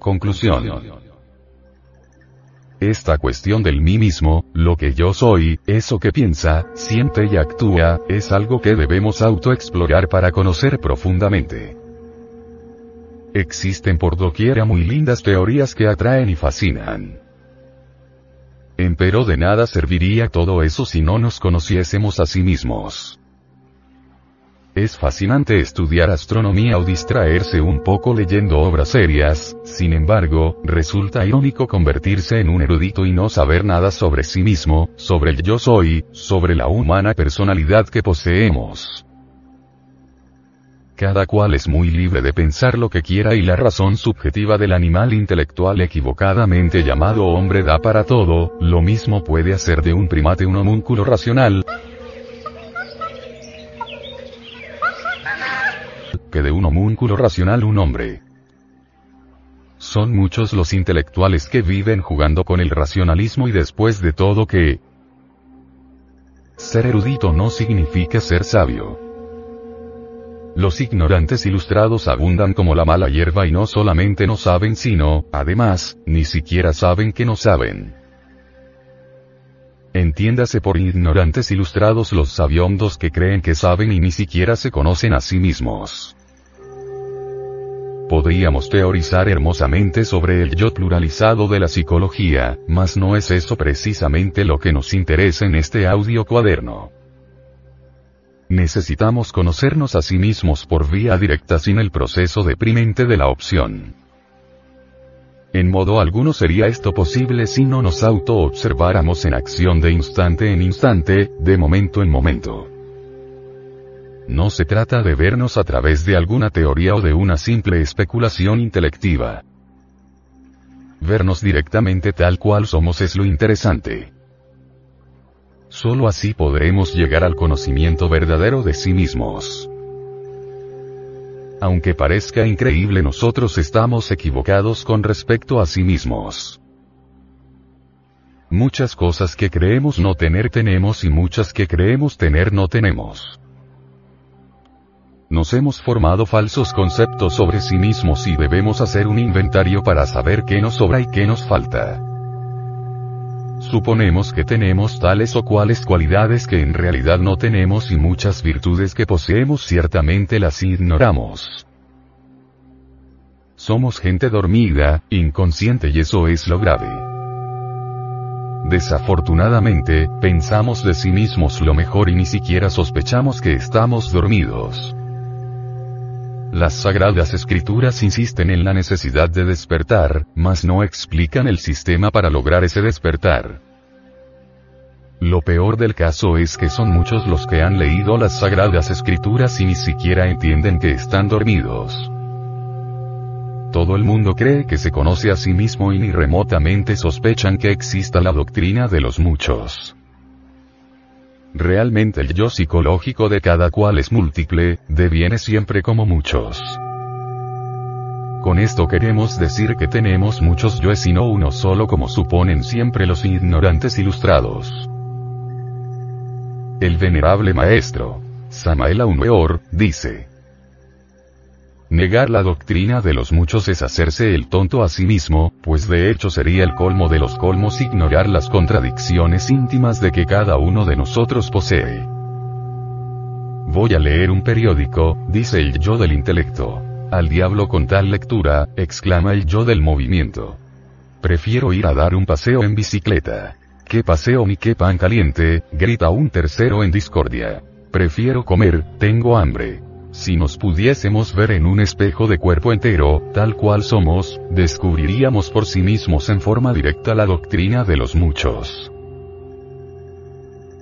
Conclusión. Esta cuestión del mí mismo, lo que yo soy, eso que piensa, siente y actúa, es algo que debemos autoexplorar para conocer profundamente. Existen por doquiera muy lindas teorías que atraen y fascinan. Empero de nada serviría todo eso si no nos conociésemos a sí mismos. Es fascinante estudiar astronomía o distraerse un poco leyendo obras serias, sin embargo, resulta irónico convertirse en un erudito y no saber nada sobre sí mismo, sobre el yo soy, sobre la humana personalidad que poseemos. Cada cual es muy libre de pensar lo que quiera y la razón subjetiva del animal intelectual equivocadamente llamado hombre da para todo, lo mismo puede hacer de un primate un homúnculo racional, que de un homúnculo racional un hombre. Son muchos los intelectuales que viven jugando con el racionalismo y después de todo que ser erudito no significa ser sabio. Los ignorantes ilustrados abundan como la mala hierba y no solamente no saben sino, además, ni siquiera saben que no saben. Entiéndase por ignorantes ilustrados los sabiondos que creen que saben y ni siquiera se conocen a sí mismos. Podríamos teorizar hermosamente sobre el yo pluralizado de la psicología, mas no es eso precisamente lo que nos interesa en este audio cuaderno. Necesitamos conocernos a sí mismos por vía directa sin el proceso deprimente de la opción. En modo alguno sería esto posible si no nos auto-observáramos en acción de instante en instante, de momento en momento. No se trata de vernos a través de alguna teoría o de una simple especulación intelectiva. Vernos directamente tal cual somos es lo interesante. Solo así podremos llegar al conocimiento verdadero de sí mismos. Aunque parezca increíble nosotros estamos equivocados con respecto a sí mismos. Muchas cosas que creemos no tener tenemos y muchas que creemos tener no tenemos. Nos hemos formado falsos conceptos sobre sí mismos y debemos hacer un inventario para saber qué nos sobra y qué nos falta. Suponemos que tenemos tales o cuales cualidades que en realidad no tenemos y muchas virtudes que poseemos ciertamente las ignoramos. Somos gente dormida, inconsciente y eso es lo grave. Desafortunadamente, pensamos de sí mismos lo mejor y ni siquiera sospechamos que estamos dormidos. Las sagradas escrituras insisten en la necesidad de despertar, mas no explican el sistema para lograr ese despertar. Lo peor del caso es que son muchos los que han leído las sagradas escrituras y ni siquiera entienden que están dormidos. Todo el mundo cree que se conoce a sí mismo y ni remotamente sospechan que exista la doctrina de los muchos. Realmente el yo psicológico de cada cual es múltiple, deviene siempre como muchos. Con esto queremos decir que tenemos muchos yoes y no uno solo como suponen siempre los ignorantes ilustrados. El venerable maestro, Samael Aumeor, dice, Negar la doctrina de los muchos es hacerse el tonto a sí mismo, pues de hecho sería el colmo de los colmos ignorar las contradicciones íntimas de que cada uno de nosotros posee. Voy a leer un periódico, dice el yo del intelecto. Al diablo con tal lectura, exclama el yo del movimiento. Prefiero ir a dar un paseo en bicicleta. ¿Qué paseo ni qué pan caliente? grita un tercero en discordia. Prefiero comer, tengo hambre. Si nos pudiésemos ver en un espejo de cuerpo entero, tal cual somos, descubriríamos por sí mismos en forma directa la doctrina de los muchos.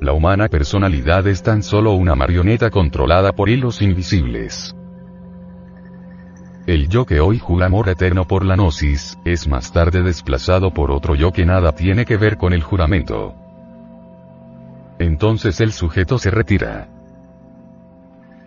La humana personalidad es tan solo una marioneta controlada por hilos invisibles. El yo que hoy jura amor eterno por la gnosis, es más tarde desplazado por otro yo que nada tiene que ver con el juramento. Entonces el sujeto se retira.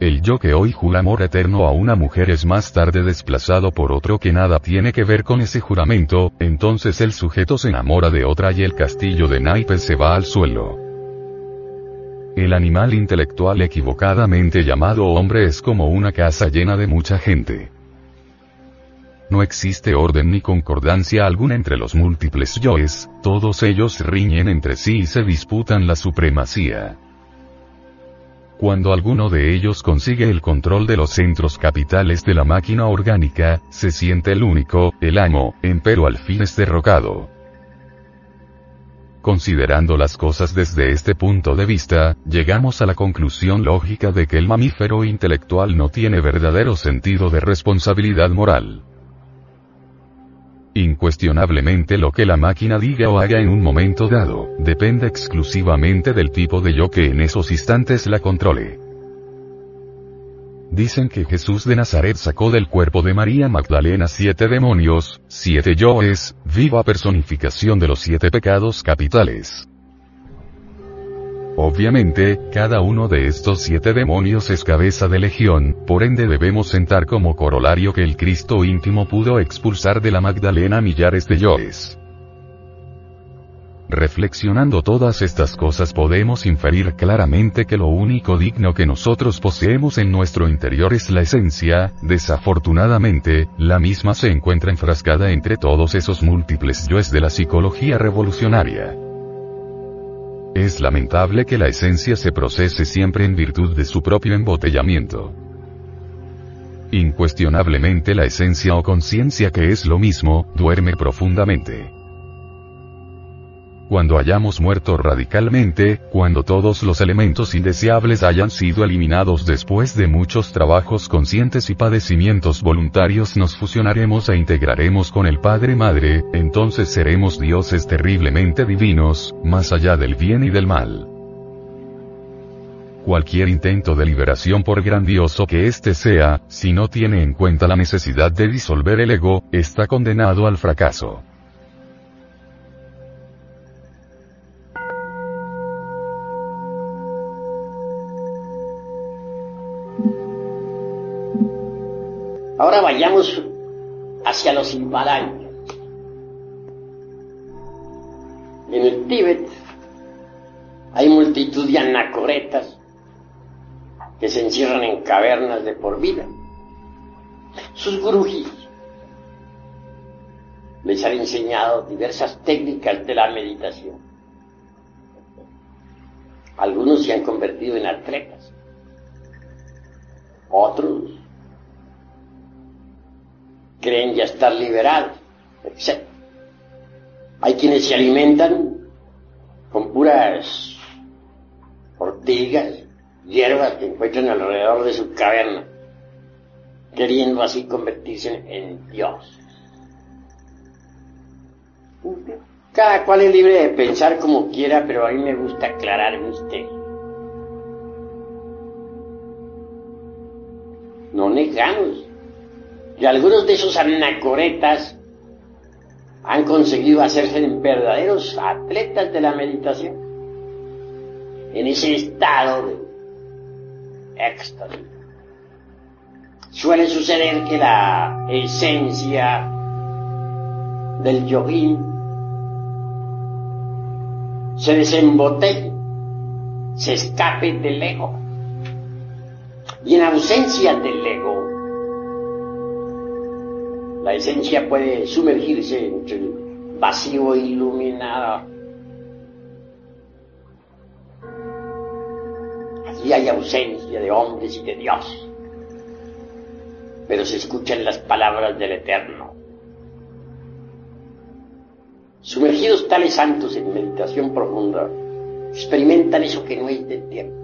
El yo que hoy jura amor eterno a una mujer es más tarde desplazado por otro que nada tiene que ver con ese juramento, entonces el sujeto se enamora de otra y el castillo de naipes se va al suelo. El animal intelectual equivocadamente llamado hombre es como una casa llena de mucha gente. no existe orden ni concordancia alguna entre los múltiples yoes, todos ellos riñen entre sí y se disputan la supremacía. Cuando alguno de ellos consigue el control de los centros capitales de la máquina orgánica, se siente el único, el amo, empero al fin es derrocado. Considerando las cosas desde este punto de vista, llegamos a la conclusión lógica de que el mamífero intelectual no tiene verdadero sentido de responsabilidad moral. Incuestionablemente lo que la máquina diga o haga en un momento dado, depende exclusivamente del tipo de yo que en esos instantes la controle. Dicen que Jesús de Nazaret sacó del cuerpo de María Magdalena siete demonios, siete yoes, viva personificación de los siete pecados capitales. Obviamente, cada uno de estos siete demonios es cabeza de legión, por ende debemos sentar como corolario que el Cristo íntimo pudo expulsar de la Magdalena millares de yoes. Reflexionando todas estas cosas podemos inferir claramente que lo único digno que nosotros poseemos en nuestro interior es la esencia, desafortunadamente, la misma se encuentra enfrascada entre todos esos múltiples yoes de la psicología revolucionaria. Es lamentable que la esencia se procese siempre en virtud de su propio embotellamiento. Incuestionablemente la esencia o conciencia que es lo mismo, duerme profundamente cuando hayamos muerto radicalmente, cuando todos los elementos indeseables hayan sido eliminados después de muchos trabajos conscientes y padecimientos voluntarios nos fusionaremos e integraremos con el Padre Madre, entonces seremos dioses terriblemente divinos, más allá del bien y del mal. Cualquier intento de liberación por grandioso que éste sea, si no tiene en cuenta la necesidad de disolver el ego, está condenado al fracaso. Ahora vayamos hacia los Himalayas. En el Tíbet hay multitud de anacoretas que se encierran en cavernas de por vida. Sus gurujis les han enseñado diversas técnicas de la meditación. Algunos se han convertido en atletas, otros creen ya estar liberados, etc. Hay quienes se alimentan con puras ortigas, hierbas que encuentran alrededor de su caverna, queriendo así convertirse en Dios. Cada cual es libre de pensar como quiera, pero a mí me gusta aclarar usted. No negamos y algunos de esos anacoretas han conseguido hacerse verdaderos atletas de la meditación. En ese estado de éxtasis. Suele suceder que la esencia del yogín se desembotelle, se escape del ego. Y en ausencia del ego, la esencia puede sumergirse entre el vacío iluminado. Allí hay ausencia de hombres y de Dios, pero se escuchan las palabras del Eterno. Sumergidos tales santos en meditación profunda, experimentan eso que no es del tiempo.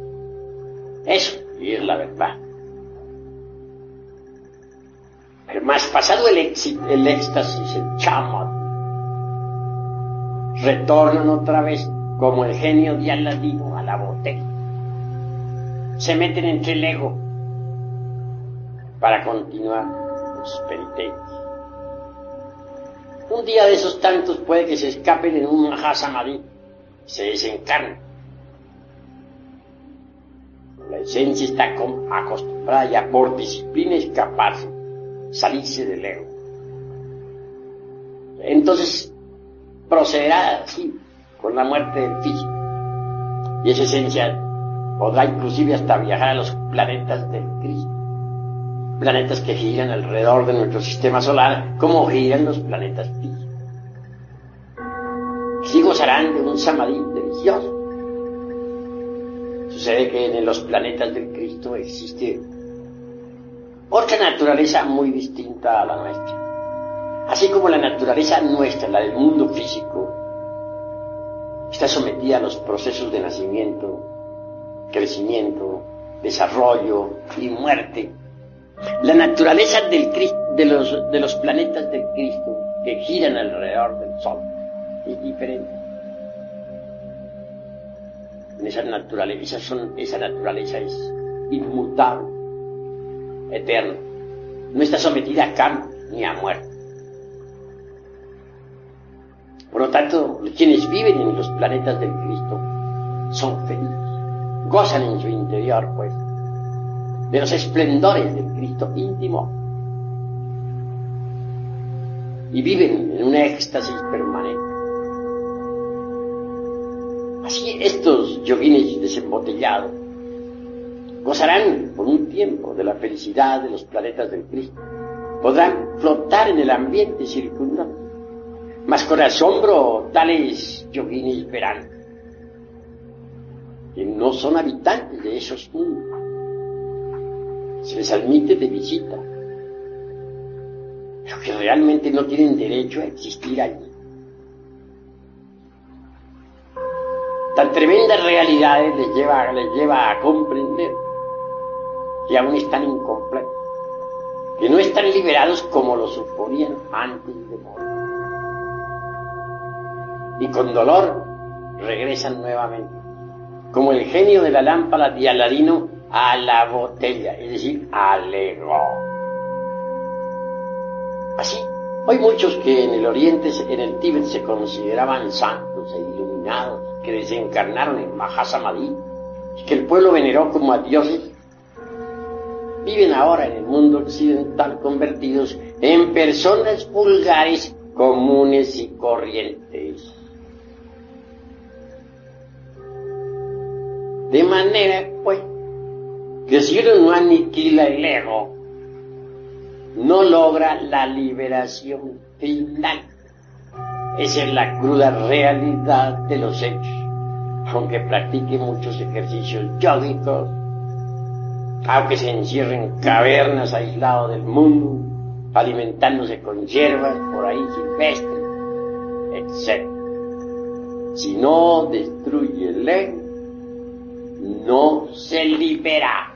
Eso, y es la verdad. Más pasado el, el éxtasis, el chama, retornan otra vez como el genio de Aladino a la botella. Se meten entre el ego para continuar sus penitencias. Un día de esos tantos puede que se escapen en un Mahasamadhi se desencarnen. La esencia está acostumbrada ya por disciplina escaparse salirse del ego. Entonces procederá así con la muerte del físico. Y esa esencia podrá inclusive hasta viajar a los planetas del Cristo. planetas que giran alrededor de nuestro sistema solar, como giran los planetas físicos. Sí gozarán de un samadhi delicioso. Sucede que en los planetas del Cristo existe otra naturaleza muy distinta a la nuestra. Así como la naturaleza nuestra, la del mundo físico, está sometida a los procesos de nacimiento, crecimiento, desarrollo y muerte. La naturaleza de, los, planetas del Cristo que giran alrededor del Sol es diferente. esa naturaleza, esa naturaleza es inmutable, eterna. No está sometida a cambio ni a muerte. Por lo tanto, quienes viven en los planetas del Cristo son felices, gozan en su interior, pues, de los esplendores del Cristo íntimo y viven en un éxtasis permanente. Así estos yoguines desembotellados gozarán por un tiempo de la felicidad de los planetas del Cristo. Podrán flotar en el ambiente circundante. Mas con asombro tales yoguines verán que no son habitantes de esos mundos. Se les admite de visita, pero que realmente no tienen derecho a existir allí. Tan tremendas realidades les lleva, les lleva a comprender que aún están incompletos, que no están liberados como lo suponían antes de morir. Y con dolor regresan nuevamente, como el genio de la lámpara de Aladino a la botella, es decir, al ego. Así, hay muchos que en el Oriente, en el Tíbet, se consideraban santos e iluminados, que desencarnaron en Mahasamadhi que el pueblo veneró como a dioses, viven ahora en el mundo occidental convertidos en personas vulgares, comunes y corrientes. De manera, pues, que si uno no aniquila el ego, no logra la liberación final. Esa es la cruda realidad de los hechos. Aunque practique muchos ejercicios yógicos, aunque se encierre en cavernas aislado del mundo, alimentándose con hierbas por ahí silvestres, etc. Si no destruye el ego, no se libera.